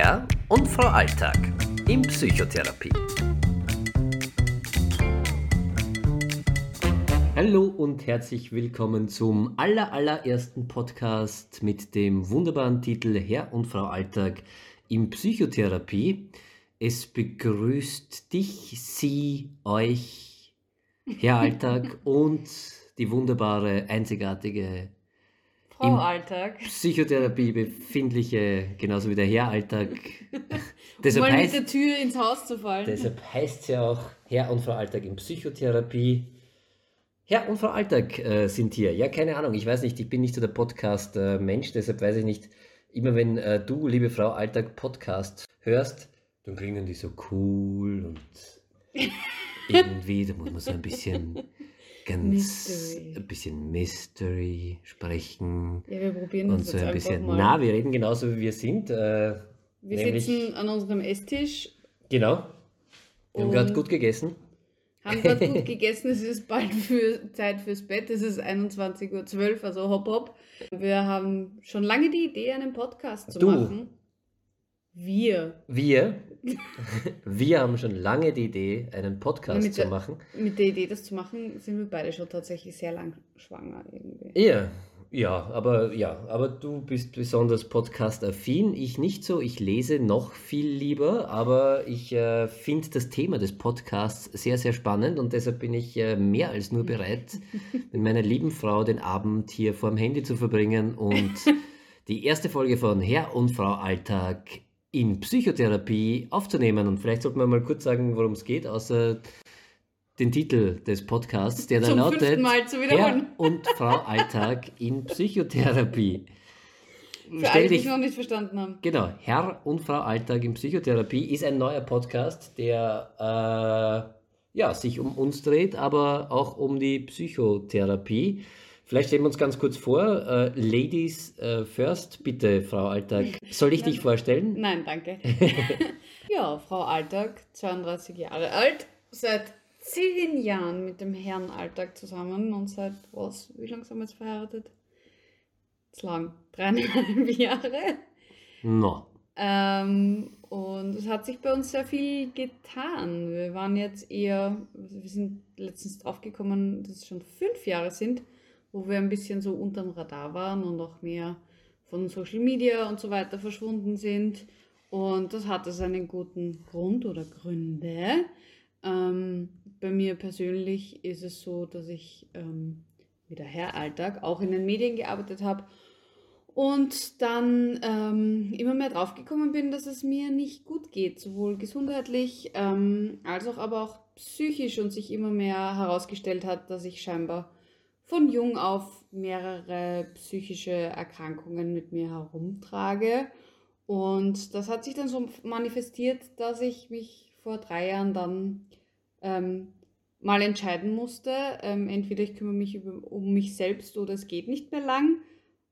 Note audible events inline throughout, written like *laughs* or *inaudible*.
Herr und Frau Alltag in Psychotherapie. Hallo und herzlich willkommen zum aller, allerersten Podcast mit dem wunderbaren Titel Herr und Frau Alltag in Psychotherapie. Es begrüßt dich, sie, euch, Herr Alltag *laughs* und die wunderbare, einzigartige Frau Alltag. Psychotherapie befindliche, genauso wie der Herr Alltag. *laughs* deshalb Mal heißt, mit der Tür ins Haus zu fallen. Deshalb heißt es ja auch Herr und Frau Alltag in Psychotherapie. Herr und Frau Alltag äh, sind hier. Ja, keine Ahnung, ich weiß nicht, ich bin nicht so der Podcast-Mensch, deshalb weiß ich nicht, immer wenn äh, du, liebe Frau Alltag, Podcast hörst, dann klingen die so cool und *laughs* irgendwie, da muss man so ein bisschen ganz Mystery. ein bisschen Mystery sprechen. Ja, wir probieren und so ein bisschen. Mal. Na, wir reden genauso wie wir sind. Äh, wir nämlich, sitzen an unserem Esstisch. Genau. Wir haben gerade gut gegessen. Haben gerade gut *laughs* gegessen. Es ist bald für Zeit fürs Bett. Es ist 21.12 Uhr, also hopp hopp. Wir haben schon lange die Idee, einen Podcast zu du. machen. Wir. Wir. *laughs* wir haben schon lange die Idee, einen Podcast der, zu machen. Mit der Idee, das zu machen, sind wir beide schon tatsächlich sehr lang schwanger irgendwie. Ja, ja, aber ja, aber du bist besonders podcast-affin, ich nicht so. Ich lese noch viel lieber, aber ich äh, finde das Thema des Podcasts sehr, sehr spannend und deshalb bin ich äh, mehr als nur bereit, *laughs* mit meiner lieben Frau den Abend hier vorm Handy zu verbringen und *laughs* die erste Folge von Herr und Frau Alltag in Psychotherapie aufzunehmen. Und vielleicht sollten wir mal kurz sagen, worum es geht, außer den Titel des Podcasts, der da lautet Herr und Frau Alltag in Psychotherapie. Für alle, die es noch nicht verstanden haben. Genau, Herr und Frau Alltag in Psychotherapie ist ein neuer Podcast, der äh, ja, sich um uns dreht, aber auch um die Psychotherapie. Vielleicht stellen wir uns ganz kurz vor. Uh, Ladies uh, first, bitte, Frau Alltag. Soll ich dich vorstellen? Nein, danke. *laughs* ja, Frau Alltag, 32 Jahre alt, seit zehn Jahren mit dem Herrn Alltag zusammen und seit was? Wie lange sind wir jetzt verheiratet? Zu lang, dreieinhalb Jahre. No. Ähm, und es hat sich bei uns sehr viel getan. Wir waren jetzt eher, wir sind letztens draufgekommen, dass es schon fünf Jahre sind wo wir ein bisschen so unterm Radar waren und auch mehr von Social Media und so weiter verschwunden sind. Und das hatte seinen guten Grund oder Gründe. Ähm, bei mir persönlich ist es so, dass ich ähm, der Herr Alltag auch in den Medien gearbeitet habe und dann ähm, immer mehr draufgekommen bin, dass es mir nicht gut geht, sowohl gesundheitlich ähm, als auch aber auch psychisch und sich immer mehr herausgestellt hat, dass ich scheinbar von jung auf mehrere psychische Erkrankungen mit mir herumtrage. Und das hat sich dann so manifestiert, dass ich mich vor drei Jahren dann ähm, mal entscheiden musste. Ähm, entweder ich kümmere mich über, um mich selbst oder es geht nicht mehr lang.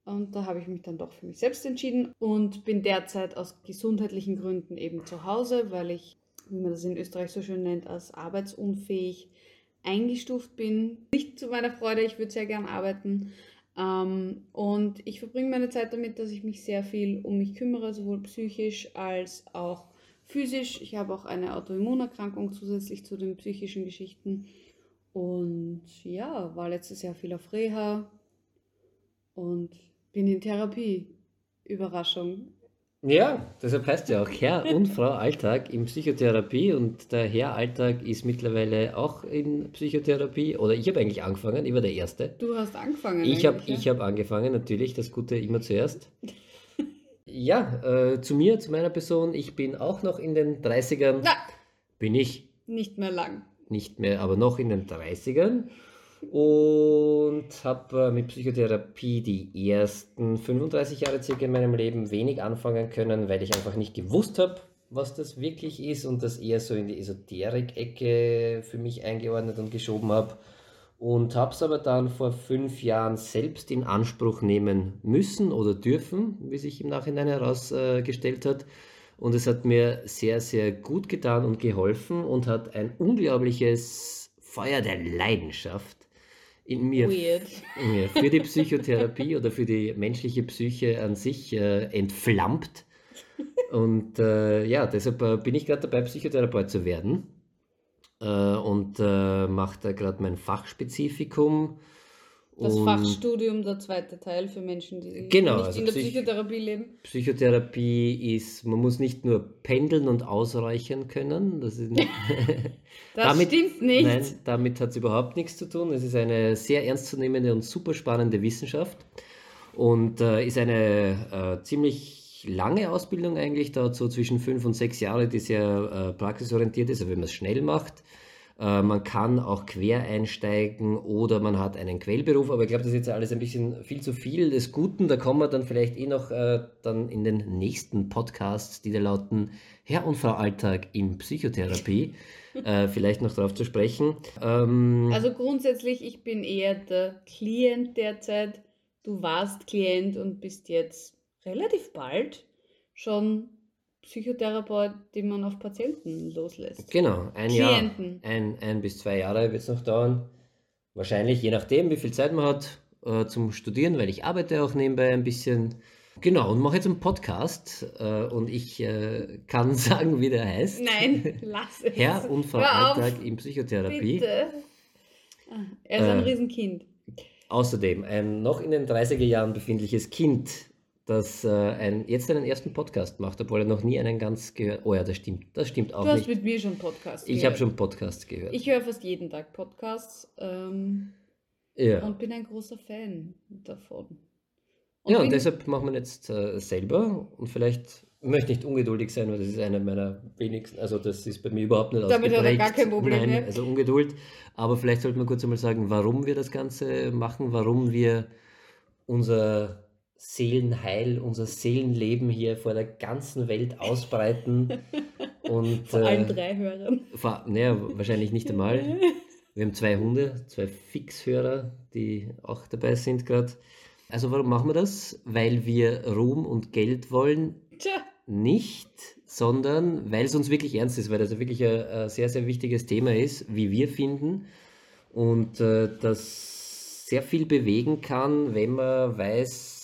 Und da habe ich mich dann doch für mich selbst entschieden und bin derzeit aus gesundheitlichen Gründen eben zu Hause, weil ich, wie man das in Österreich so schön nennt, als arbeitsunfähig eingestuft bin. Nicht zu meiner Freude, ich würde sehr gern arbeiten. Ähm, und ich verbringe meine Zeit damit, dass ich mich sehr viel um mich kümmere, sowohl psychisch als auch physisch. Ich habe auch eine Autoimmunerkrankung zusätzlich zu den psychischen Geschichten. Und ja, war letztes Jahr viel auf Reha und bin in Therapie. Überraschung. Ja, deshalb heißt ja auch Herr und Frau Alltag in Psychotherapie und der Herr Alltag ist mittlerweile auch in Psychotherapie oder ich habe eigentlich angefangen, ich war der Erste. Du hast angefangen. Ich habe ja? hab angefangen, natürlich, das Gute immer zuerst. ja, äh, zu mir, zu meiner Person, ich bin auch noch in den 30ern. Na, bin ich. Nicht mehr lang. Nicht mehr, aber noch in den 30ern und habe äh, mit Psychotherapie die ersten 35 Jahre circa in meinem Leben wenig anfangen können, weil ich einfach nicht gewusst habe, was das wirklich ist und das eher so in die Esoterik-Ecke für mich eingeordnet und geschoben habe. Und habe es aber dann vor fünf Jahren selbst in Anspruch nehmen müssen oder dürfen, wie sich im Nachhinein herausgestellt hat. Und es hat mir sehr, sehr gut getan und geholfen und hat ein unglaubliches Feuer der Leidenschaft in mir für die Psychotherapie oder für die menschliche Psyche an sich äh, entflammt. Und äh, ja, deshalb äh, bin ich gerade dabei, Psychotherapeut zu werden. Äh, und äh, mache da gerade mein Fachspezifikum. Das Und Fachstudium, der zweite Teil für Menschen, die Genau, nicht also in der Psych- Psychotherapie leben. Psychotherapie ist, man muss nicht nur pendeln und ausreichen können. Das ist nicht, *laughs* Das Damit- stimmt nicht. Nein, damit hat es überhaupt nichts zu tun. Es ist eine sehr ernstzunehmende und super spannende Wissenschaft und äh, ist eine äh, ziemlich lange Ausbildung eigentlich, dauert so zwischen fünf und sechs Jahre, die sehr äh, praxisorientiert ist, aber wenn man es schnell macht. Äh, man kann auch quer einsteigen oder man hat einen Quellberuf, aber ich glaube, das ist jetzt alles ein bisschen viel zu viel des Guten. Da kommen wir dann vielleicht eh noch äh, dann in den nächsten Podcasts, die da lauten Herr und Frau Alltag in Psychotherapie, äh, *laughs* vielleicht noch darauf zu sprechen. Ähm, Also grundsätzlich, ich bin eher der Klient derzeit. Du warst Klient und bist jetzt relativ bald schon Psychotherapeut, den man auf Patienten loslässt. genau, ein Jahr, Klienten. ein, ein bis zwei Jahre wird es noch dauern. Wahrscheinlich, je nachdem, wie viel Zeit man hat äh, zum Studieren, weil ich arbeite auch nebenbei ein bisschen. Genau, und mache jetzt einen Podcast äh, und ich äh, kann *laughs* sagen, wie der heißt. Nein, lass es. Herr und Alltag in Psychotherapie. Bitte. Er ist ein Äh, Riesenkind. Außerdem ein noch in den 30er Jahren befindliches Kind, das äh, ein, jetzt einen ersten Podcast macht, obwohl er noch nie einen ganz gehört. Oh ja, das stimmt. Das stimmt auch Du hast nicht. mit mir schon Podcasts Ich habe gehört. schon Podcasts gehört. Ich höre fast jeden Tag Podcasts ähm, ja. und bin ein großer Fan davon. Und ja, und deshalb machen wir jetzt äh, selber und vielleicht ich möchte nicht ungeduldig sein, weil das ist eine meiner wenigsten, also das ist bei mir überhaupt nicht Damit hat er ausgeprägt. gar kein Problem Nein, mehr. also Ungeduld. Aber vielleicht sollten wir kurz einmal sagen, warum wir das Ganze machen, warum wir unser Seelenheil, unser Seelenleben hier vor der ganzen Welt ausbreiten. *laughs* und vor allen äh, drei Hörern. vor- naja, wahrscheinlich nicht einmal. *laughs* Wir haben zwei Hunde, zwei Fixhörer, die auch dabei sind gerade. Also warum machen wir das? Weil wir Ruhm und Geld wollen, Tja, nicht, sondern weil es uns wirklich ernst ist, weil das wirklich ein, ein sehr, sehr wichtiges Thema ist, wie wir finden. Und äh, das sehr viel bewegen kann, wenn man weiß,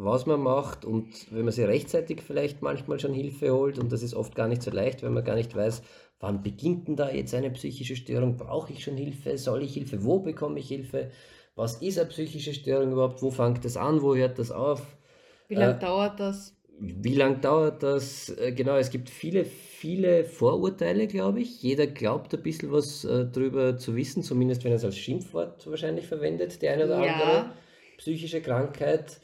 was man macht und wenn man sich rechtzeitig vielleicht manchmal schon Hilfe holt. Und das ist oft gar nicht so leicht, wenn man gar nicht weiß, wann beginnt denn da jetzt eine psychische Störung? Brauche ich schon Hilfe? Soll ich Hilfe? Wo bekomme ich Hilfe? Was ist eine psychische Störung überhaupt? Wo fängt das an? Wo hört das auf? wie lange Äh, dauert das? Wie lange dauert das? Äh, Genau, es gibt viele, viele Vorurteile, glaube ich. Jeder glaubt ein bisschen was äh, drüber zu wissen, zumindest wenn er es als Schimpfwort wahrscheinlich verwendet, die eine oder Ja. andere psychische Krankheit.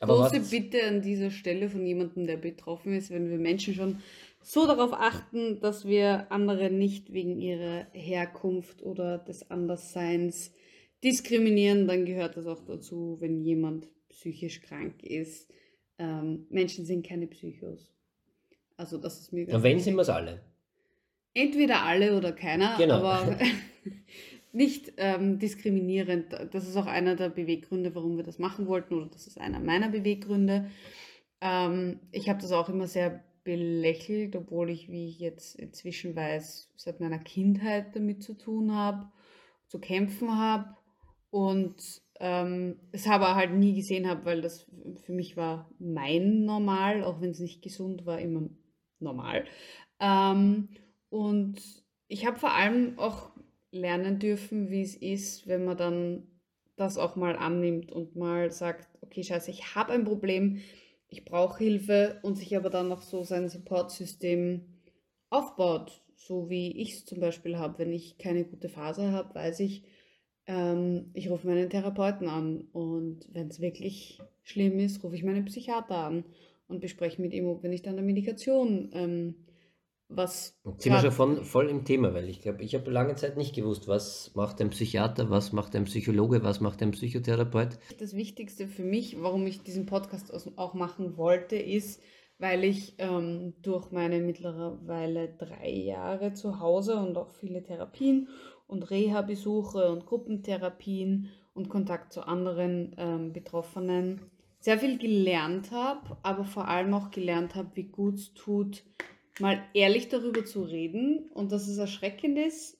Aber Große was, Bitte an dieser Stelle von jemandem, der betroffen ist, wenn wir Menschen schon so darauf achten, dass wir andere nicht wegen ihrer Herkunft oder des Andersseins diskriminieren, dann gehört das auch dazu, wenn jemand psychisch krank ist. Ähm, Menschen sind keine Psychos. Also das ist mir und wenn sind wir es alle. entweder alle oder keiner, Genau. aber *laughs* *laughs* nicht ähm, diskriminierend. Das ist auch einer der Beweggründe, warum wir das machen wollten, oder das ist einer meiner Beweggründe. Ähm, ich habe das auch immer sehr belächelt, obwohl ich, wie ich jetzt inzwischen weiß, seit meiner Kindheit damit zu tun habe, zu kämpfen habe und ähm, es aber halt nie gesehen habe, weil das für mich war mein Normal, auch wenn es nicht gesund war, immer normal. Ähm, und ich habe vor allem auch lernen dürfen, wie es ist, wenn man dann das auch mal annimmt und mal sagt, okay, scheiße, ich habe ein Problem, ich brauche Hilfe und sich aber dann noch so sein Supportsystem aufbaut, so wie ich es zum Beispiel habe. Wenn ich keine gute Phase habe, weiß ich, ähm, ich rufe meinen Therapeuten an und wenn es wirklich schlimm ist, rufe ich meinen Psychiater an und bespreche mit ihm, ob wir nicht an der Medikation ähm, was Jetzt sind wir schon von, voll im Thema, weil ich glaube, ich habe lange Zeit nicht gewusst, was macht ein Psychiater, was macht ein Psychologe, was macht ein Psychotherapeut. Das Wichtigste für mich, warum ich diesen Podcast auch machen wollte, ist, weil ich ähm, durch meine mittlerweile drei Jahre zu Hause und auch viele Therapien und Reha-Besuche und Gruppentherapien und Kontakt zu anderen ähm, Betroffenen sehr viel gelernt habe, aber vor allem auch gelernt habe, wie gut es tut, mal ehrlich darüber zu reden und dass es erschreckend ist,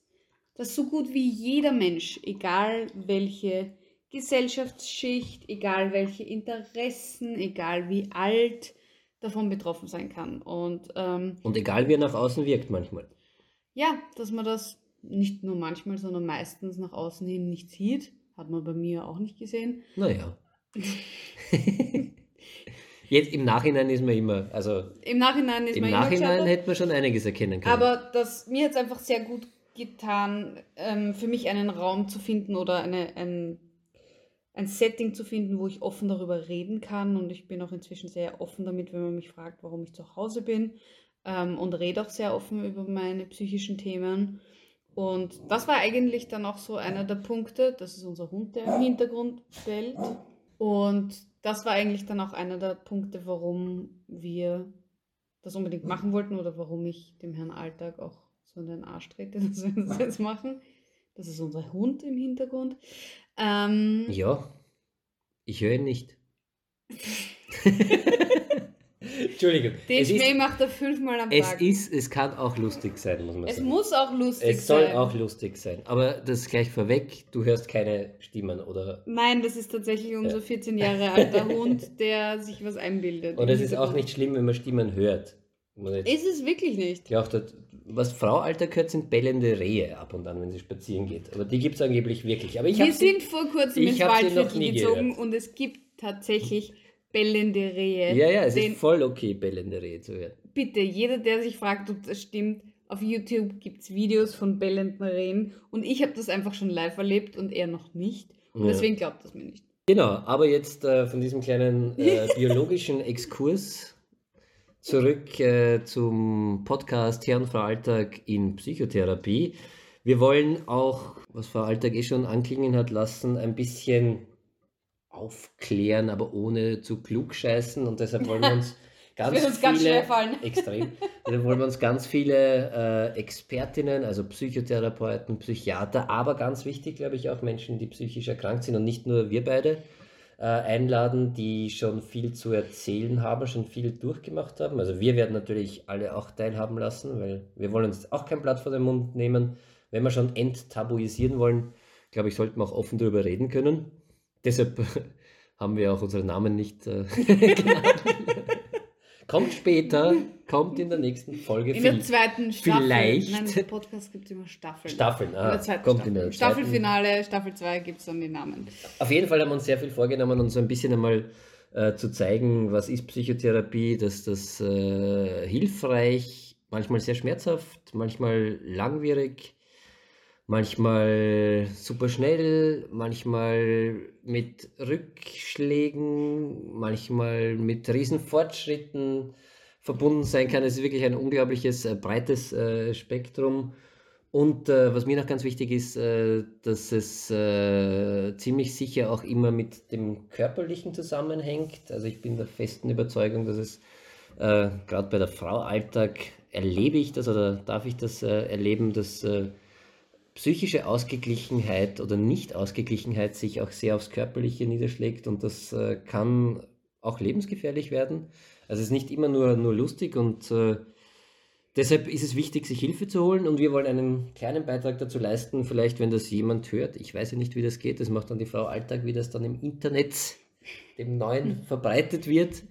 dass so gut wie jeder Mensch, egal welche Gesellschaftsschicht, egal welche Interessen, egal wie alt, davon betroffen sein kann. Und, ähm, Und egal wie er nach außen wirkt manchmal. ja, dass man das nicht nur manchmal, sondern meistens nach außen hin nicht sieht, hat man bei mir auch nicht gesehen. Naja. *laughs* Jetzt im Nachhinein ist man immer, also Im Nachhinein ist im man immer Nachhinein gescheitert. hätte man schon einiges erkennen können. Aber das, mir hat es einfach sehr gut getan, ähm, für mich einen Raum zu finden oder eine, ein, ein Setting zu finden, wo ich offen darüber reden kann. Und ich bin auch inzwischen sehr offen damit, wenn man mich fragt, warum ich zu Hause bin. Ähm, und rede auch sehr offen über meine psychischen Themen. Und das war eigentlich dann auch so einer der Punkte. Das ist unser Hund, der im Hintergrund bellt. Und das war eigentlich dann auch einer der Punkte, warum wir das unbedingt machen wollten oder warum ich dem Herrn Alltag auch so in den Arsch trete, *laughs* dass wir das jetzt machen. Das ist unser Hund im Hintergrund. Ähm, ja, ich höre ihn nicht. *laughs* Entschuldigung. den es, Spray macht er fünfmal am es Tag. ist, es kann auch lustig sein, muss man es sagen. muss auch lustig es soll sein. auch lustig sein. Aber das gleich vorweg, du hörst keine Stimmen oder. Nein, das ist tatsächlich unser 14 Jahre alter Hund, der sich was einbildet. Und es ist auch nicht schlimm, wenn man Stimmen hört. Ist es wirklich nicht. geachtet, was Frau Alter gehört, sind bellende Rehe ab und an, wenn sie spazieren geht. Aber die gibt es angeblich wirklich. Aber ich Wir habe sie, sind vor kurzem ins Waldviertel gezogen gehört. und es gibt tatsächlich bellende Rehe. ja, ja, es Den- ist voll okay, bellende Rehe zu hören. Bitte, jeder, der sich fragt, ob das stimmt, auf YouTube gibt es Videos von bellenden Rehen und ich habe das einfach schon live erlebt und er noch nicht. Und Ja. deswegen glaubt das mir nicht. Genau, aber jetzt äh, von diesem kleinen äh, *laughs* biologischen Exkurs zurück äh, zum Podcast Herr und Frau Alltag in Psychotherapie. Wir wollen auch, was Frau Alltag eh schon anklingen hat lassen, ein bisschen aufklären, aber ohne zu klug scheißen und deshalb wollen wir *laughs* uns ganz uns ganz viele, fallen. *laughs* extrem, deshalb wollen wir uns ganz viele äh, Expertinnen, also Psychotherapeuten, Psychiater, aber ganz wichtig, glaube ich, auch Menschen, die psychisch erkrankt sind und nicht nur wir beide, äh, einladen, die schon viel zu erzählen haben, schon viel durchgemacht haben. Also wir werden natürlich alle auch teilhaben lassen, weil wir wollen uns auch kein Blatt vor den Mund nehmen. Wenn wir schon enttabuisieren wollen, glaube ich, sollten wir auch offen darüber reden können. Deshalb *laughs* haben wir auch unsere Namen nicht äh, *laughs* genannt. Kommt später, kommt in der nächsten Folge. In der zweiten Staffel. vielleicht- Nein, im Podcast gibt es immer Staffeln. Staffeln, In ah, zweiten kommt Staffel. in der zweiten. Staffelfinale, Staffel 2 gibt es dann die Namen. Auf jeden Fall haben wir uns sehr viel vorgenommen, uns so ein bisschen einmal äh, zu zeigen, was ist Psychotherapie, dass das äh, hilfreich, manchmal sehr schmerzhaft, manchmal langwierig, manchmal super schnell, manchmal mit Rückschlägen, manchmal mit riesen Fortschritten verbunden sein kann. Es ist wirklich ein unglaubliches, äh, breites äh, Spektrum. Und äh, was mir noch ganz wichtig ist, äh, dass es äh, ziemlich sicher auch immer mit dem Körperlichen zusammenhängt. Also ich bin der festen Überzeugung, dass es äh, gerade bei der Frau Alltag erlebe ich das oder darf ich das erleben, dass psychische Ausgeglichenheit oder Nicht-Ausgeglichenheit sich auch sehr aufs Körperliche niederschlägt und das äh, kann auch lebensgefährlich werden. Also es ist nicht immer nur, nur lustig und äh, deshalb ist es wichtig, sich Hilfe zu holen und wir wollen einen kleinen Beitrag dazu leisten, vielleicht wenn das jemand hört. Ich weiß ja nicht, wie das geht, das macht dann die Frau Alltag, wie das dann im Internet, dem Neuen, verbreitet wird.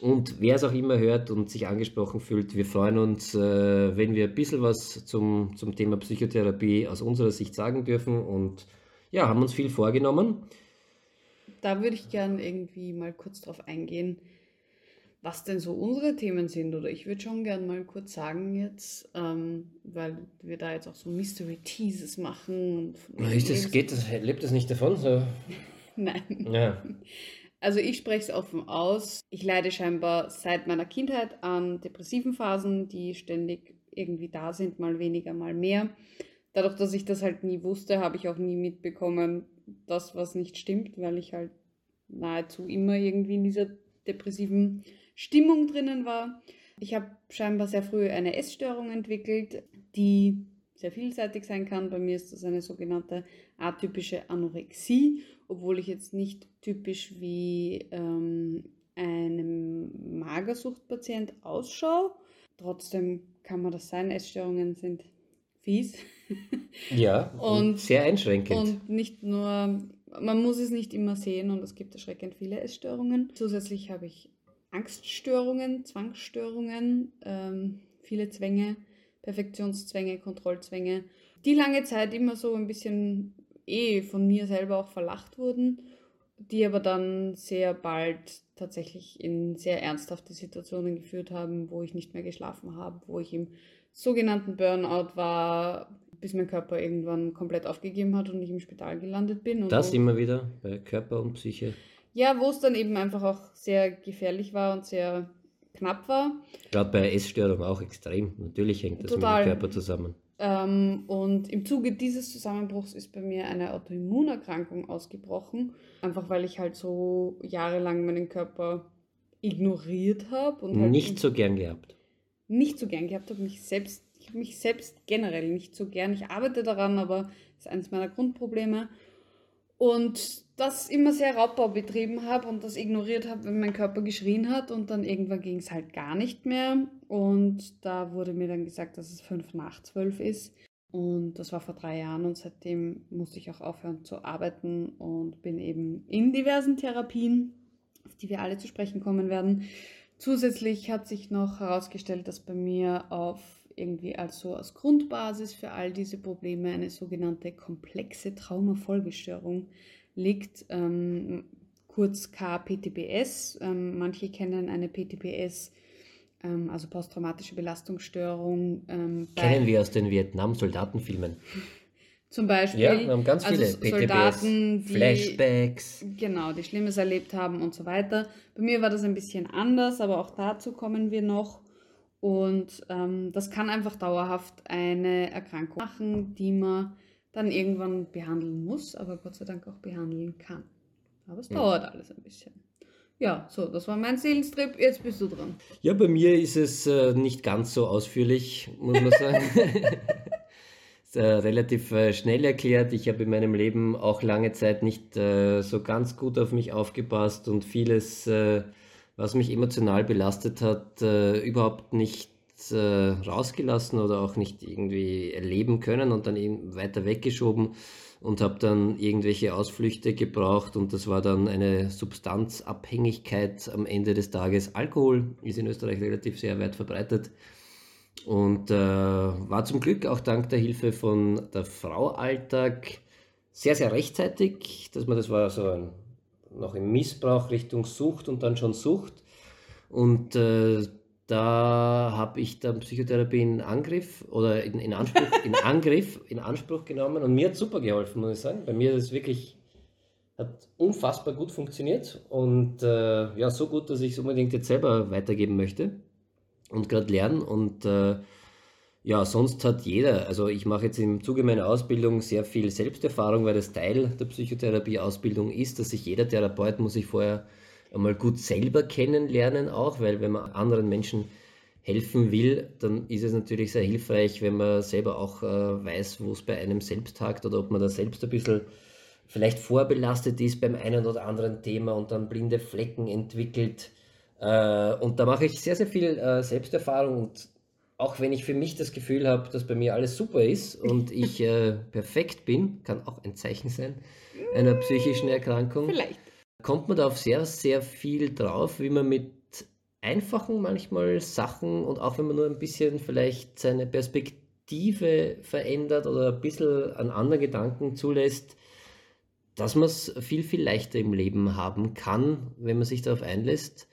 Und wer es auch immer hört und sich angesprochen fühlt, wir freuen uns, äh, wenn wir ein bisschen was zum, zum Thema Psychotherapie aus unserer Sicht sagen dürfen und ja, haben uns viel vorgenommen. Da würde ich gern irgendwie mal kurz drauf eingehen, was denn so unsere Themen sind. Oder ich würde schon gern mal kurz sagen jetzt, ähm, weil wir da jetzt auch so Mystery Teases machen. Und Ist das, geht das, lebt das nicht davon? So, *laughs* Nein. ja. Also ich spreche es offen aus. Ich leide scheinbar seit meiner Kindheit an depressiven Phasen, die ständig irgendwie da sind, mal weniger, mal mehr. Dadurch, dass ich das halt nie wusste, habe ich auch nie mitbekommen, das, was nicht stimmt, weil ich halt nahezu immer irgendwie in dieser depressiven Stimmung drinnen war. Ich habe scheinbar sehr früh eine Essstörung entwickelt, die sehr vielseitig sein kann. Bei mir ist das eine sogenannte atypische Anorexie, obwohl ich jetzt nicht typisch wie ähm, einem Magersuchtpatient ausschaue. Trotzdem kann man das sein. Essstörungen sind fies. Ja, *laughs* und, sehr einschränkend. Und nicht nur, man muss es nicht immer sehen und es gibt erschreckend viele Essstörungen. Zusätzlich habe ich Angststörungen, Zwangsstörungen, ähm, viele Zwänge, Perfektionszwänge, Kontrollzwänge, die lange Zeit immer so ein bisschen eh von mir selber auch verlacht wurden, die aber dann sehr bald tatsächlich in sehr ernsthafte Situationen geführt haben, wo ich nicht mehr geschlafen habe, wo ich im sogenannten Burnout war, bis mein Körper irgendwann komplett aufgegeben hat und ich im Spital gelandet bin. das immer wieder bei Körper und Psyche. Ja, wo es dann eben einfach auch sehr gefährlich war und sehr knapp war. Gerade bei Essstörung auch extrem. Natürlich hängt das Total. mit dem Körper zusammen. Ähm, und im Zuge dieses Zusammenbruchs ist bei mir eine Autoimmunerkrankung ausgebrochen, einfach weil ich halt so jahrelang meinen Körper ignoriert habe und halt nicht so gern gehabt. Nicht so gern gehabt habe, mich selbst, ich habe mich selbst generell nicht so gern. Ich arbeite daran, aber das ist eines meiner Grundprobleme. Und das immer sehr Raubbau betrieben habe und das ignoriert habe, wenn mein Körper geschrien hat und dann irgendwann ging es halt gar nicht mehr und da wurde mir dann gesagt, dass es fünf nach zwölf ist und das war vor drei Jahren und seitdem musste ich auch aufhören zu arbeiten und bin eben in diversen Therapien, auf die wir alle zu sprechen kommen werden. Zusätzlich hat sich noch herausgestellt, dass bei mir auf irgendwie also als Grundbasis für all diese Probleme eine sogenannte komplexe Traumafolgestörung liegt, ähm, kurz KPTBS. Ähm, manche kennen eine PTBS, ähm, also posttraumatische Belastungsstörung. Ähm, kennen wir aus den Vietnam-Soldatenfilmen. *laughs* Zum Beispiel. Ja, wir haben ganz viele also PTBS, Soldaten, die, Flashbacks. Genau, die Schlimmes erlebt haben und so weiter. Bei mir war das ein bisschen anders, aber auch dazu kommen wir noch. Und ähm, das kann einfach dauerhaft eine Erkrankung machen, die man dann irgendwann behandeln muss, aber Gott sei Dank auch behandeln kann. Aber es ja. dauert alles ein bisschen. Ja, so, das war mein Seelenstrip. Jetzt bist du dran. Ja, bei mir ist es äh, nicht ganz so ausführlich, muss man sagen. *laughs* ist, äh, relativ äh, schnell erklärt. Ich habe in meinem Leben auch lange Zeit nicht äh, so ganz gut auf mich aufgepasst und vieles, äh, was mich emotional belastet hat, äh, überhaupt nicht äh, rausgelassen oder auch nicht irgendwie erleben können und dann eben weiter weggeschoben und habe dann irgendwelche Ausflüchte gebraucht und das war dann eine Substanzabhängigkeit am Ende des Tages. Alkohol ist in Österreich relativ sehr weit verbreitet und äh, war zum Glück auch dank der Hilfe von der Frau Alltag sehr, sehr rechtzeitig, dass man das war so ein, noch im Missbrauch Richtung Sucht und dann schon Sucht und äh, da habe ich dann Psychotherapie in Angriff oder in, in, Anspruch, in *laughs* Angriff, in Anspruch genommen und mir hat super geholfen, muss ich sagen. Bei mir ist es wirklich, hat unfassbar gut funktioniert und äh, ja, so gut, dass ich es unbedingt jetzt selber weitergeben möchte und gerade lernen und äh, ja, sonst hat jeder, also ich mache jetzt im Zuge meiner Ausbildung sehr viel Selbsterfahrung, weil das Teil der Psychotherapie-Ausbildung ist, dass sich jeder Therapeut muss sich vorher einmal gut selber kennenlernen auch, weil wenn man anderen Menschen helfen will, dann ist es natürlich sehr hilfreich, wenn man selber auch äh, weiß, wo es bei einem selbst hakt oder ob man da selbst ein bisschen vielleicht vorbelastet ist beim einen oder anderen Thema und dann blinde Flecken entwickelt. Äh, und da mache ich sehr, sehr viel äh, Selbsterfahrung und auch wenn ich für mich das Gefühl habe, dass bei mir alles super ist und ich äh, perfekt bin, kann auch ein Zeichen sein einer psychischen Erkrankung. Vielleicht kommt man da auf sehr, sehr viel drauf, wie man mit einfachen manchmal Sachen und auch wenn man nur ein bisschen vielleicht seine Perspektive verändert oder ein bisschen an anderen Gedanken zulässt, dass man es viel, viel leichter im Leben haben kann, wenn man sich darauf einlässt.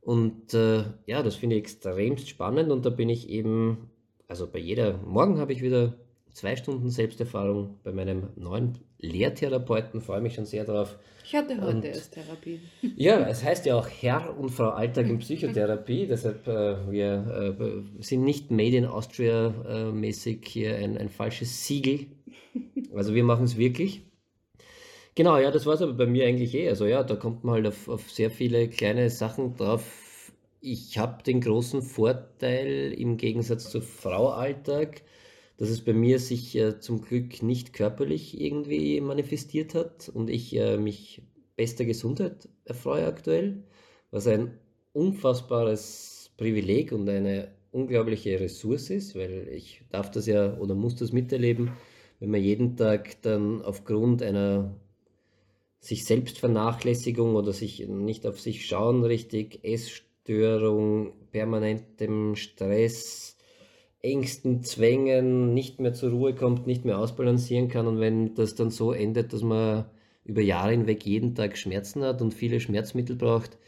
Und äh, ja, das finde ich extremst spannend und da bin ich eben, also bei jeder, morgen habe ich wieder zwei Stunden Selbsterfahrung bei meinem neuen Lehrtherapeuten, freue mich schon sehr drauf. Ich hatte heute und, erst Therapie. *laughs* Ja, es heißt ja auch Herr und Frau Alltag in Psychotherapie, deshalb äh, wir äh, sind nicht Made in Austria äh, mäßig hier ein, ein falsches Siegel. Also wir machen es wirklich. Genau, ja, das war es aber bei mir eigentlich eh. Also ja, da kommt man halt auf, auf sehr viele kleine Sachen drauf. Ich habe den großen Vorteil im Gegensatz zu Frau Alltag, dass es bei mir sich äh, zum Glück nicht körperlich irgendwie manifestiert hat und ich äh, mich bester Gesundheit erfreue aktuell, was ein unfassbares Privileg und eine unglaubliche Ressource ist, weil ich darf das ja oder muss das miterleben, wenn man jeden Tag dann aufgrund einer sich selbst Vernachlässigung oder sich nicht auf sich schauen richtig, Ess, Angststörung, permanentem Stress, Ängsten, Zwängen, nicht mehr zur Ruhe kommt, nicht mehr ausbalancieren kann. Und wenn das dann so endet, dass man über Jahre hinweg jeden Tag Schmerzen hat und viele Schmerzmittel braucht,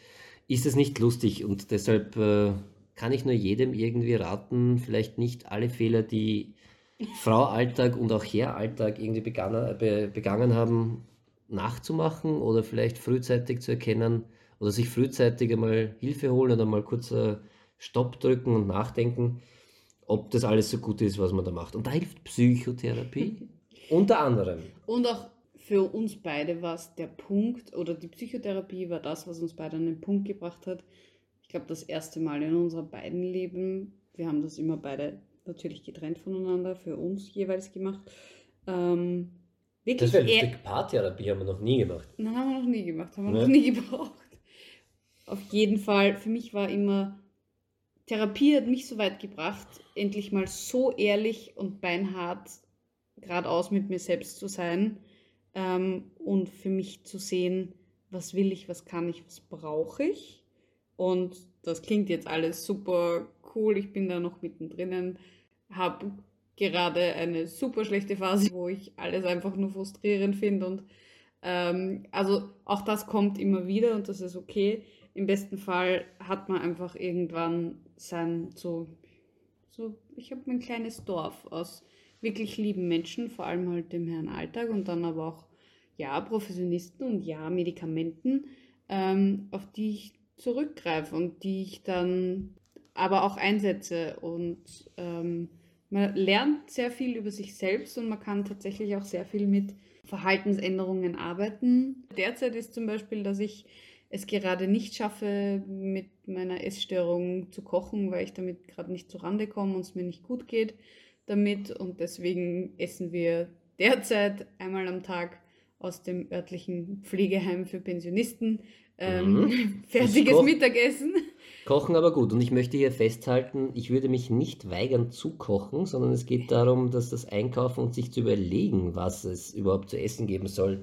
ist es nicht lustig. Und deshalb äh, kann ich nur jedem irgendwie raten, vielleicht nicht alle Fehler, die Frau Alltag und auch Herr Alltag irgendwie begangen, be, begangen haben, nachzumachen oder vielleicht frühzeitig zu erkennen oder sich frühzeitig einmal Hilfe holen oder mal kurz äh, Stopp drücken und nachdenken, ob das alles so gut ist, was man da macht. Und da hilft Psychotherapie unter anderem. Und auch für uns beide war es der Punkt oder die Psychotherapie war das, was uns beide an den Punkt gebracht hat. Ich glaube, das erste Mal in unserem beiden Leben. Wir haben das immer beide natürlich getrennt voneinander, für uns jeweils gemacht. Ähm, wirklich das wäre lustig. Paartherapie haben wir noch nie gemacht. Nein, haben wir noch nie gemacht, haben wir ja. noch nie gebraucht. Auf jeden Fall, für mich war immer, Therapie hat mich so weit gebracht, endlich mal so ehrlich und beinhart geradeaus mit mir selbst zu sein ähm, und für mich zu sehen, was will ich, was kann ich, was brauche ich. Und das klingt jetzt alles super cool, ich bin da noch mittendrin, habe gerade eine super schlechte Phase, wo ich alles einfach nur frustrierend finde und ähm, also auch das kommt immer wieder und das ist okay. Im besten Fall hat man einfach irgendwann sein so, so ich habe mein kleines Dorf aus wirklich lieben Menschen, vor allem halt dem Herrn Alltag und dann aber auch ja Professionisten und ja Medikamenten, ähm, auf die ich zurückgreife und die ich dann aber auch einsetze und ähm, man lernt sehr viel über sich selbst und man kann tatsächlich auch sehr viel mit Verhaltensänderungen arbeiten. Derzeit ist zum Beispiel, dass ich es gerade nicht schaffe, mit meiner Essstörung zu kochen, weil ich damit gerade nicht zur Rande komme und es mir nicht gut geht damit. Und deswegen essen wir derzeit einmal am Tag aus dem örtlichen Pflegeheim für Pensionisten ähm, mhm. *laughs* fertiges Mittagessen. Kochen aber gut. Und ich möchte hier festhalten, ich würde mich nicht weigern zu kochen, sondern es geht darum, dass das Einkaufen und sich zu überlegen, was es überhaupt zu essen geben soll,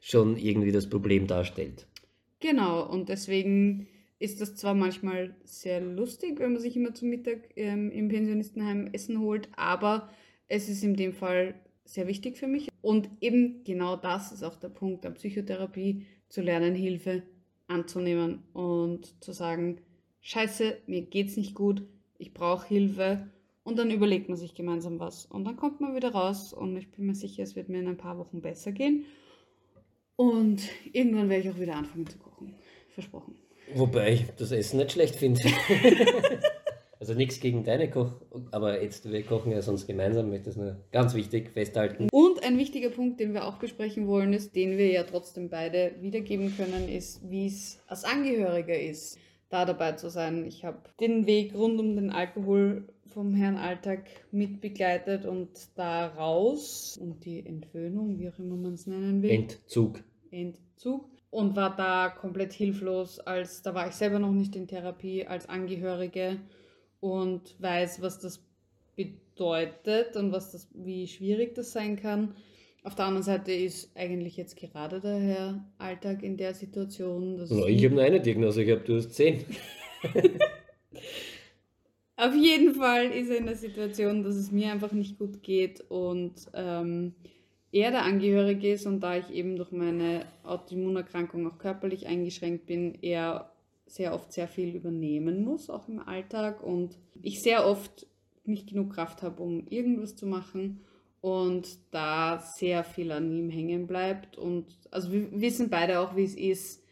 schon irgendwie das Problem darstellt. Genau, und deswegen ist das zwar manchmal sehr lustig, wenn man sich immer zum Mittag ähm, im Pensionistenheim Essen holt, aber es ist in dem Fall sehr wichtig für mich. Und eben genau das ist auch der Punkt der Psychotherapie, zu lernen, Hilfe anzunehmen und zu sagen, scheiße, mir geht's nicht gut, ich brauche Hilfe. Und dann überlegt man sich gemeinsam was. Und dann kommt man wieder raus und ich bin mir sicher, es wird mir in ein paar Wochen besser gehen. Und irgendwann werde ich auch wieder anfangen zu kochen. Versprochen. Wobei ich das Essen nicht schlecht finde. *laughs* also nichts gegen deine Koch, aber jetzt, wir kochen ja sonst gemeinsam, mit das nur ganz wichtig festhalten. Und ein wichtiger Punkt, den wir auch besprechen wollen, ist, den wir ja trotzdem beide wiedergeben können, ist, wie es als Angehöriger ist da dabei zu sein. Ich habe den Weg rund um den Alkohol vom Herrn Alltag mitbegleitet und da raus und die Entwöhnung, wie auch immer man es nennen will. Entzug. Entzug. Und war da komplett hilflos, als da war ich selber noch nicht in Therapie als Angehörige und weiß, was das bedeutet und was das, wie schwierig das sein kann. Auf der anderen Seite ist eigentlich jetzt gerade der Herr Alltag in der Situation. No, ich habe nur eine Diagnose gehabt, du hast zehn. *laughs* Auf jeden Fall ist er in der Situation, dass es mir einfach nicht gut geht und ähm, er der Angehörige ist und da ich eben durch meine Autoimmunerkrankung auch körperlich eingeschränkt bin, er sehr oft sehr viel übernehmen muss, auch im Alltag und ich sehr oft nicht genug Kraft habe, um irgendwas zu machen und da sehr viel an ihm hängen bleibt. Und also wir wissen beide auch, wie es ist,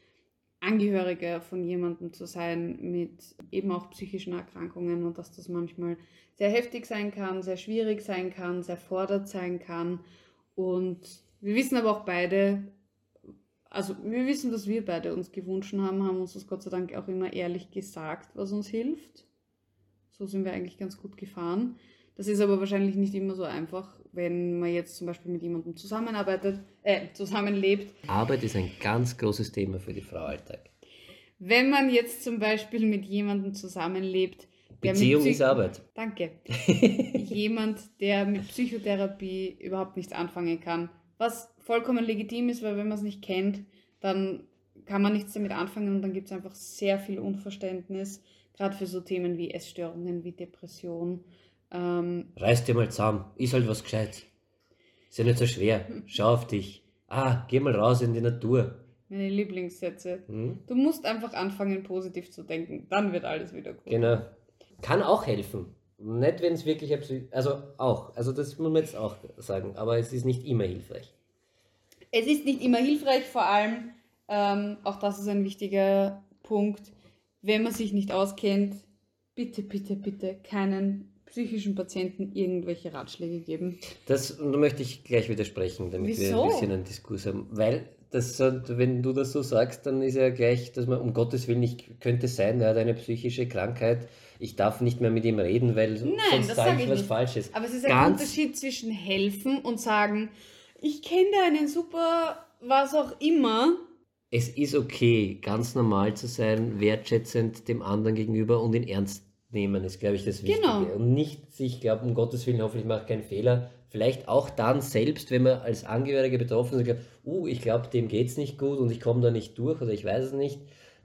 Angehöriger von jemandem zu sein mit eben auch psychischen Erkrankungen und dass das manchmal sehr heftig sein kann, sehr schwierig sein kann, sehr fordert sein kann. Und wir wissen aber auch beide, also wir wissen, dass wir beide uns gewünscht haben, haben uns das Gott sei Dank auch immer ehrlich gesagt, was uns hilft. So sind wir eigentlich ganz gut gefahren. Das ist aber wahrscheinlich nicht immer so einfach, wenn man jetzt zum Beispiel mit jemandem zusammenarbeitet, äh, zusammenlebt. Arbeit ist ein ganz großes Thema für die Frau Alltag. Wenn man jetzt zum Beispiel mit jemandem zusammenlebt, Beziehung ist Arbeit. Danke. *laughs* Jemand, der mit Psychotherapie überhaupt nichts anfangen kann. Was vollkommen legitim ist, weil wenn man es nicht kennt, dann kann man nichts damit anfangen und dann gibt es einfach sehr viel Unverständnis, gerade für so Themen wie Essstörungen, wie Depression. Ähm, Reiß dir mal zusammen, ist halt was Gescheites. Ist ja nicht so schwer. Schau auf dich. Ah, geh mal raus in die Natur. meine Lieblingssätze. Hm? Du musst einfach anfangen, positiv zu denken. Dann wird alles wieder gut. Genau. Kann auch helfen. Nicht, wenn es wirklich. Also auch. Also das muss man jetzt auch sagen. Aber es ist nicht immer hilfreich. Es ist nicht immer hilfreich, vor allem, ähm, auch das ist ein wichtiger Punkt, wenn man sich nicht auskennt, bitte, bitte, bitte keinen psychischen Patienten irgendwelche Ratschläge geben. Das und da möchte ich gleich widersprechen, damit wir Wieso? ein bisschen einen Diskurs haben. Weil, das, wenn du das so sagst, dann ist ja gleich, dass man um Gottes Willen nicht könnte sein, er hat eine psychische Krankheit, ich darf nicht mehr mit ihm reden, weil sonst das sage sag ich ich was nicht. Falsches. Aber es ist ein Ganz- Unterschied zwischen helfen und sagen, ich kenne da einen super, was auch immer. Es ist okay, ganz normal zu sein, wertschätzend dem anderen gegenüber und ihn ernst nehmen, ist, glaube ich, das Wichtige. Genau. Und nicht sich glauben, um Gottes Willen, hoffentlich mache ich keinen Fehler. Vielleicht auch dann selbst, wenn man als Angehörige betroffen ist, und sagt, uh, ich glaube, dem geht es nicht gut und ich komme da nicht durch oder ich weiß es nicht,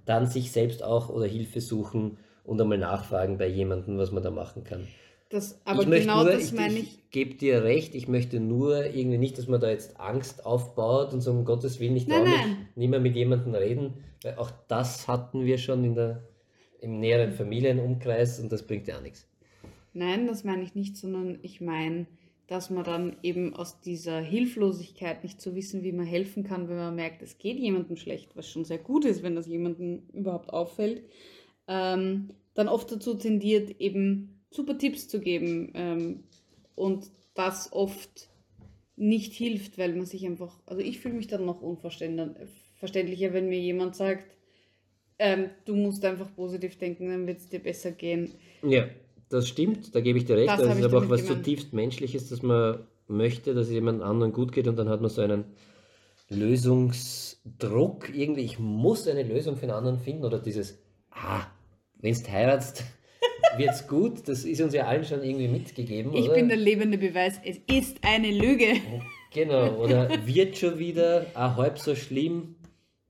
dann sich selbst auch oder Hilfe suchen und einmal nachfragen bei jemandem, was man da machen kann. Das, aber ich genau nur, das ich, meine ich, ich. gebe dir recht, ich möchte nur irgendwie nicht, dass man da jetzt Angst aufbaut und so um Gottes Willen, ich Nein, nein. nicht mehr mit jemandem reden, weil auch das hatten wir schon in der, im näheren Familienumkreis und das bringt ja auch nichts. Nein, das meine ich nicht, sondern ich meine, dass man dann eben aus dieser Hilflosigkeit nicht zu wissen, wie man helfen kann, wenn man merkt, es geht jemandem schlecht, was schon sehr gut ist, wenn das jemandem überhaupt auffällt, ähm, dann oft dazu tendiert, eben super Tipps zu geben ähm, und das oft nicht hilft, weil man sich einfach, also ich fühle mich dann noch unverständlicher, wenn mir jemand sagt, ähm, du musst einfach positiv denken, dann wird es dir besser gehen. Ja, das stimmt, da gebe ich dir recht. Das Das, habe ist aber auch was gemeint. zutiefst Menschliches, dass man möchte, dass es jemand anderen gut geht und dann hat man so einen Lösungsdruck. Irgendwie, ich muss eine Lösung für einen anderen finden oder dieses, ah, wenn du heiratst, *laughs* wird's gut. Das ist uns ja allen schon irgendwie mitgegeben. Ich oder? bin der lebende Beweis, es ist eine Lüge. Genau, oder wird schon wieder, ah, halb so schlimm.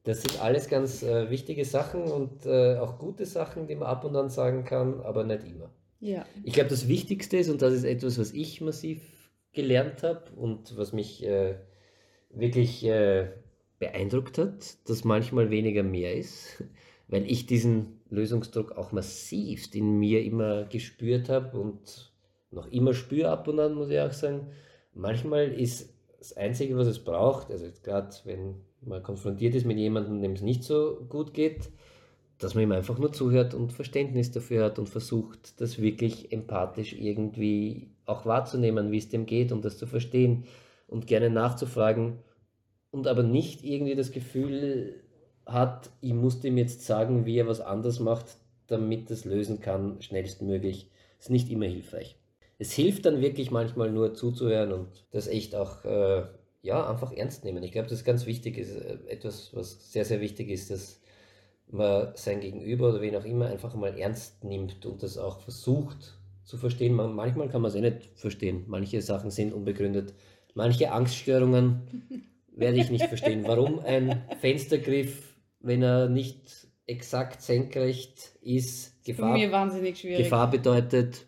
Das sind alles ganz äh, wichtige Sachen und äh, auch gute Sachen, die man ab und an sagen kann, aber nicht immer. Ja. Ich glaube, das Wichtigste ist, und das ist etwas, was ich massiv gelernt habe und was mich äh, wirklich äh, beeindruckt hat, dass manchmal weniger mehr ist, weil ich diesen Lösungsdruck auch massivst in mir immer gespürt habe und noch immer spüre ab und an, muss ich auch sagen. Manchmal ist das Einzige, was es braucht, also gerade wenn man konfrontiert ist mit jemandem, dem es nicht so gut geht, dass man ihm einfach nur zuhört und Verständnis dafür hat und versucht, das wirklich empathisch irgendwie auch wahrzunehmen, wie es dem geht und das zu verstehen und gerne nachzufragen und aber nicht irgendwie das Gefühl hat, ich muss dem jetzt sagen, wie er was anders macht, damit das lösen kann, schnellstmöglich. Ist nicht immer hilfreich. Es hilft dann wirklich manchmal nur zuzuhören und das echt auch äh, ja, einfach ernst nehmen. Ich glaube, das ist ganz wichtig, ist äh, etwas, was sehr, sehr wichtig ist, dass man sein Gegenüber oder wen auch immer einfach mal ernst nimmt und das auch versucht zu verstehen. Man, manchmal kann man es eh nicht verstehen. Manche Sachen sind unbegründet. Manche Angststörungen *laughs* werde ich nicht verstehen. Warum ein Fenstergriff, wenn er nicht exakt senkrecht ist, Gefahr. Gefahr bedeutet,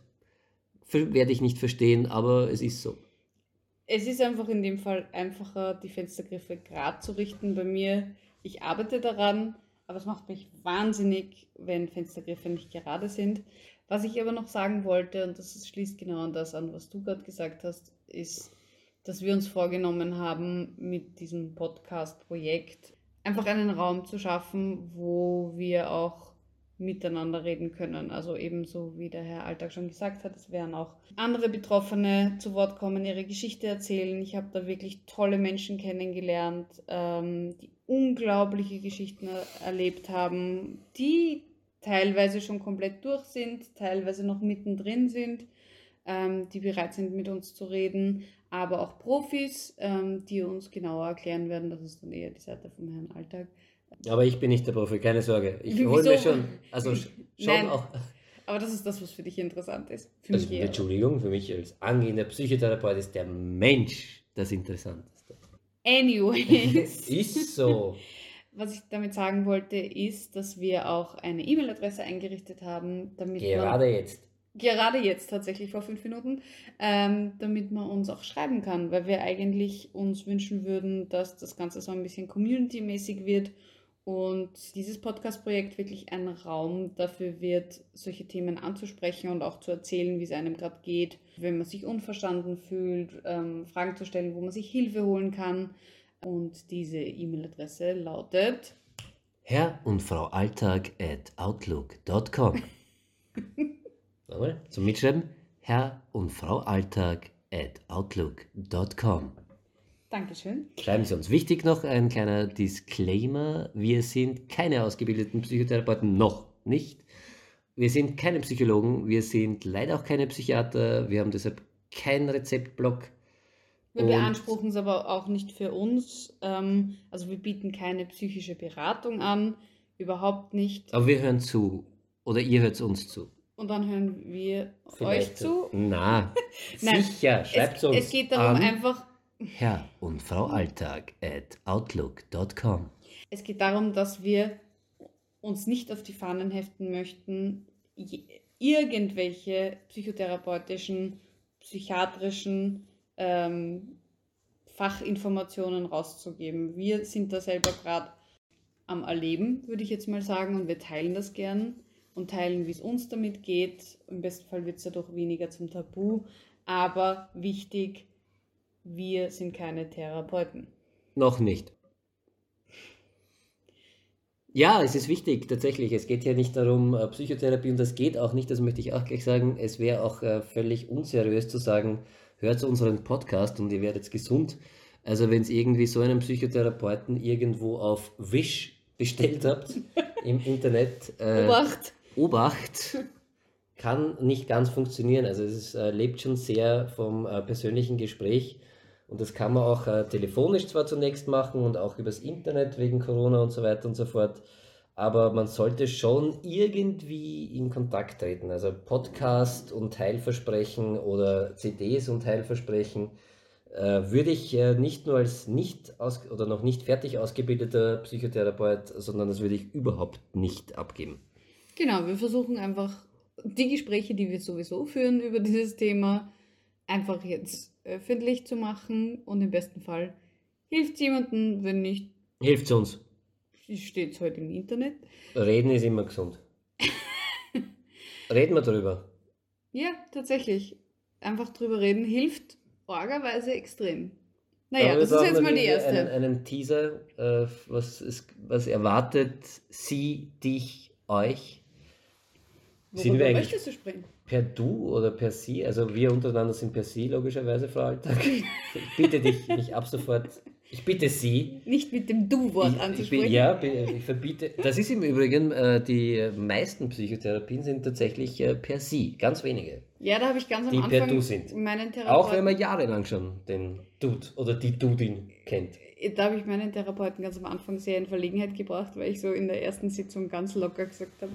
werde ich nicht verstehen, aber es ist so. Es ist einfach in dem Fall einfacher, die Fenstergriffe gerade zu richten bei mir. Ich arbeite daran, aber es macht mich wahnsinnig, wenn Fenstergriffe nicht gerade sind. Was ich aber noch sagen wollte, und das schließt genau an das an, was du gerade gesagt hast, ist, dass wir uns vorgenommen haben, mit diesem Podcast-Projekt einfach einen Raum zu schaffen, wo wir auch miteinander reden können. Also ebenso wie der Herr Alltag schon gesagt hat, es werden auch andere Betroffene zu Wort kommen, ihre Geschichte erzählen. Ich habe da wirklich tolle Menschen kennengelernt, ähm, die unglaubliche Geschichten er erlebt haben, die teilweise schon komplett durch sind, teilweise noch mittendrin sind, ähm, die bereit sind, mit uns zu reden, aber auch Profis, ähm, die uns genauer erklären werden. Das ist dann eher die Seite vom Herrn Alltag. Aber ich bin nicht der Profi, keine Sorge. Ich hole mir schon, also sch- schon Nein. auch. Aber das ist das, was für dich interessant ist. Für Also. Entschuldigung, für mich als angehender Psychotherapeut ist der Mensch das Interessanteste. Anyways. *laughs* Ist so. was ich damit sagen wollte, ist, dass wir auch eine E-Mail-Adresse eingerichtet haben, damit Gerade man, jetzt. gerade jetzt tatsächlich vor fünf Minuten, ähm, damit man uns auch schreiben kann, weil wir eigentlich uns wünschen würden, dass das Ganze so ein bisschen community-mäßig wird und dieses Podcast-Projekt wirklich ein Raum dafür wird, solche Themen anzusprechen und auch zu erzählen, wie es einem gerade geht, wenn man sich unverstanden fühlt, ähm, Fragen zu stellen, wo man sich Hilfe holen kann. Und diese E-Mail-Adresse lautet Herr und Frau Alltag at outlook.com. Nochmal *laughs* zum Mitschreiben. Herr und Frau Alltag at outlook.com. Dankeschön. Schreiben Sie uns. Wichtig noch ein kleiner Disclaimer. Wir sind keine ausgebildeten Psychotherapeuten, noch nicht. Wir sind keine Psychologen, wir sind leider auch keine Psychiater, wir haben deshalb keinen Rezeptblock. Wir beanspruchen es aber auch nicht für uns. Ähm, also wir bieten keine psychische Beratung an, überhaupt nicht. Aber wir hören zu. Oder ihr hört uns zu. Und dann hören wir euch Vielleicht zu. Na, *laughs* Nein, sicher, schreibt es, uns. es geht darum, an einfach Herr und Frau Alltag at outlook.com. Es geht darum, dass wir uns nicht auf die Fahnen heften möchten, irgendwelche psychotherapeutischen, psychiatrischen ähm, Fachinformationen rauszugeben. Wir sind da selber gerade am Erleben, würde ich jetzt mal sagen, und wir teilen das gern und teilen, wie es uns damit geht. Im besten Fall wird es dadurch weniger zum Tabu, aber wichtig, wir sind keine Therapeuten. Noch nicht. Ja, es ist wichtig, tatsächlich. Es geht hier nicht darum, äh, Psychotherapie und das geht auch nicht, das möchte ich auch gleich sagen. Es wäre auch äh, völlig unseriös zu sagen, hört unseren Podcast und ihr werdet gesund. Also wenn ihr irgendwie so einen Psychotherapeuten irgendwo auf Wish bestellt habt *laughs* im Internet, äh, Obacht! Obacht kann nicht ganz funktionieren. Also es ist, äh, lebt schon sehr vom äh, persönlichen Gespräch und das kann man auch äh, telefonisch zwar zunächst machen und auch übers Internet wegen Corona und so weiter und so fort. Aber man sollte schon irgendwie in Kontakt treten. Also Podcast und Heilversprechen oder CDs und Heilversprechen äh, würde ich äh, nicht nur als nicht aus oder noch nicht fertig ausgebildeter Psychotherapeut, sondern das würde ich überhaupt nicht abgeben. Genau, wir versuchen einfach die Gespräche, die wir sowieso führen über dieses Thema, einfach jetzt öffentlich zu machen und im besten Fall hilft jemandem, wenn nicht, Hilft uns. steht es heute im Internet. Reden ist immer gesund. *laughs* Reden wir drüber. Ja, tatsächlich. Einfach drüber reden hilft orgerweise extrem. Naja, Aber das ist jetzt mal die erste. Einen, einen Teaser, äh, was, ist, was erwartet sie, dich, euch? sind wir Worüber möchtest du sprechen? Per Du oder per Sie? Also wir untereinander sind per Sie logischerweise, Frau Alltag. Ich bitte dich, mich ab sofort, ich bitte Sie, Nicht mit dem Du-Wort ich anzusprechen. ja, ich verbiete. Das ist im Übrigen, äh, die meisten Psychotherapien sind tatsächlich äh, per Sie, ganz wenige. Ja, da habe ich ganz am Die per Anfang Du sind. meinen Therapeuten. Auch wenn man jahrelang schon den Dude oder die Dudin kennt. Da habe ich meinen Therapeuten ganz am Anfang sehr in Verlegenheit gebracht, weil ich so in der ersten Sitzung ganz locker gesagt habe,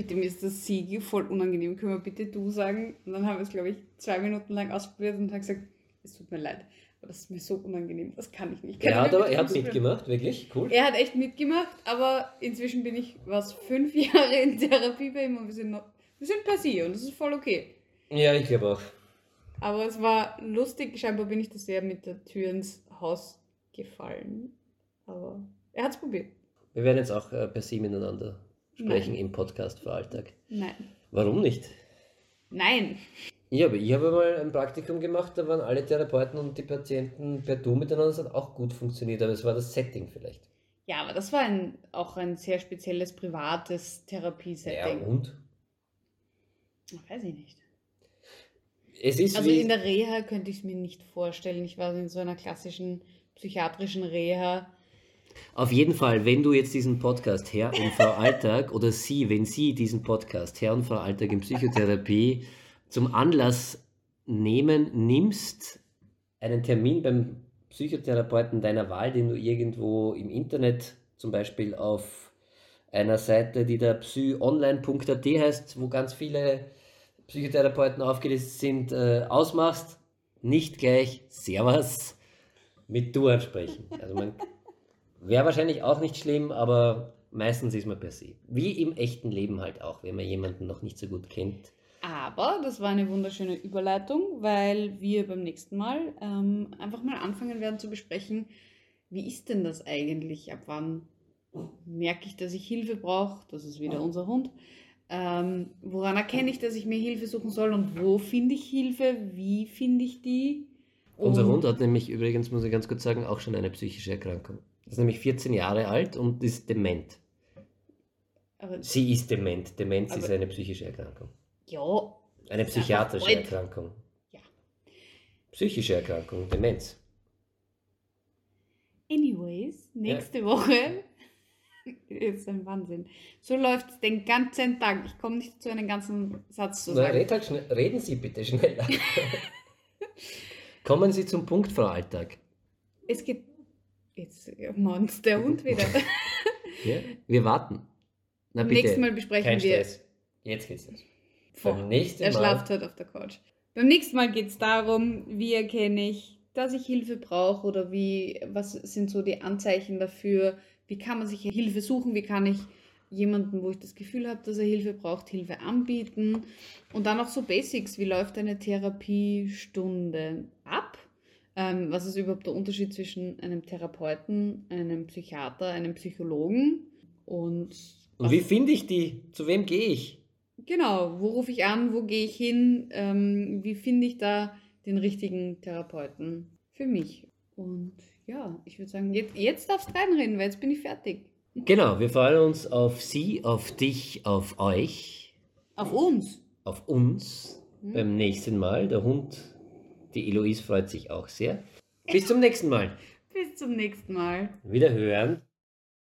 bitte mir ist das Sie voll unangenehm, können wir bitte du sagen? Und dann haben wir es, glaube ich, zwei Minuten lang ausprobiert und haben gesagt, es tut mir leid, aber das ist mir so unangenehm, das kann ich nicht. Können Er hat aber, er hat mitgemacht, wirklich, cool. Er hat echt mitgemacht, aber inzwischen bin ich, was, fünf *laughs* Jahre in Therapie bei ihm und wir sind noch, wir sind per Sie und das ist voll okay. Ja, ich glaube auch. Aber es war lustig, scheinbar bin ich da sehr mit der Tür ins Haus gefallen. Aber er hat es probiert. Wir werden jetzt auch äh, per Sie miteinander sprechen im Podcast für Alltag. Nein. Warum nicht? Nein. Ja, aber ich habe mal ein Praktikum gemacht, da waren alle Therapeuten und die Patienten per Du miteinander, das hat auch gut funktioniert, aber es war das Setting vielleicht. Ja, aber das war ein, auch ein sehr spezielles privates Ja, Therapiesetting. und? Weiß ich nicht. Es ist Also in der Reha könnte ich es mir nicht vorstellen. Ich war in so einer klassischen psychiatrischen Reha. Auf jeden Fall, wenn du jetzt diesen Podcast Herr und Frau Alltag oder Sie, wenn Sie diesen Podcast Herr und Frau Alltag in Psychotherapie zum Anlass nehmen, nimmst, einen Termin beim Psychotherapeuten deiner Wahl, den du irgendwo im Internet, zum Beispiel auf einer Seite, die da psyonline.at heißt, wo ganz viele Psychotherapeuten aufgelistet sind, äh, ausmachst, nicht gleich Servus mit Du ansprechen. Also man Wäre wahrscheinlich auch nicht schlimm, aber meistens ist man per se. Wie im echten Leben halt auch, wenn man jemanden noch nicht so gut kennt. Aber das war eine wunderschöne Überleitung, weil wir beim nächsten Mal ähm, einfach mal anfangen werden zu besprechen, wie ist denn das eigentlich? Ab wann merke ich, dass ich Hilfe brauche? Das ist wieder unser Hund. Ähm, woran erkenne ich, dass ich mir Hilfe suchen soll und wo finde ich Hilfe? Wie finde ich die? Unser Und- Hund hat nämlich übrigens, muss ich ganz kurz sagen, auch schon eine psychische Erkrankung. Ist nämlich 14 Jahre alt und ist dement. Aber, Sie ist dement. Demenz ist eine psychische Erkrankung. ja, Eine psychiatrische. Erkrankung. Ja. Psychische Erkrankung, Demenz. anyways, nächste Woche *laughs* ist ein Wahnsinn. So läuft es den ganzen Tag. Ich komme nicht zu einem ganzen Satz zu Na, sagen. red halt schnell, reden Sie bitte schneller. *laughs* Kommen Sie zum Punkt, Frau Alltag. Es geht. Jetzt Mons, der Hund wieder. *laughs* Ja? Wir warten. Na Beim bitte. nächsten Mal besprechen Kein wir. Stress. Jetzt geht's los. Beim nächsten Er Mal. schlaft heute auf der Couch. Beim nächsten Mal geht es darum, wie erkenne ich, dass ich Hilfe brauche oder wie, was sind so die Anzeichen dafür, wie kann man sich Hilfe suchen, wie kann ich jemanden, wo ich das Gefühl habe, dass er Hilfe braucht, Hilfe anbieten und dann auch so Basics, wie läuft eine Therapiestunde ab? Ähm, was ist überhaupt der Unterschied zwischen einem Therapeuten, einem Psychiater, einem Psychologen und Und wie finde ich die? Zu wem gehe ich? Genau, wo rufe ich an, wo gehe ich hin, ähm, wie finde ich da den richtigen Therapeuten für mich? Und ja, ich würde sagen, jetzt, jetzt darfst du reinreden, weil jetzt bin ich fertig. Genau, wir freuen uns auf Sie, auf dich, auf euch, Auf uns. auf uns Hm? beim nächsten Mal. Der Hund, die Eloise freut sich auch sehr. *laughs* Bis zum nächsten Mal. Bis zum nächsten Mal. Wiederhören.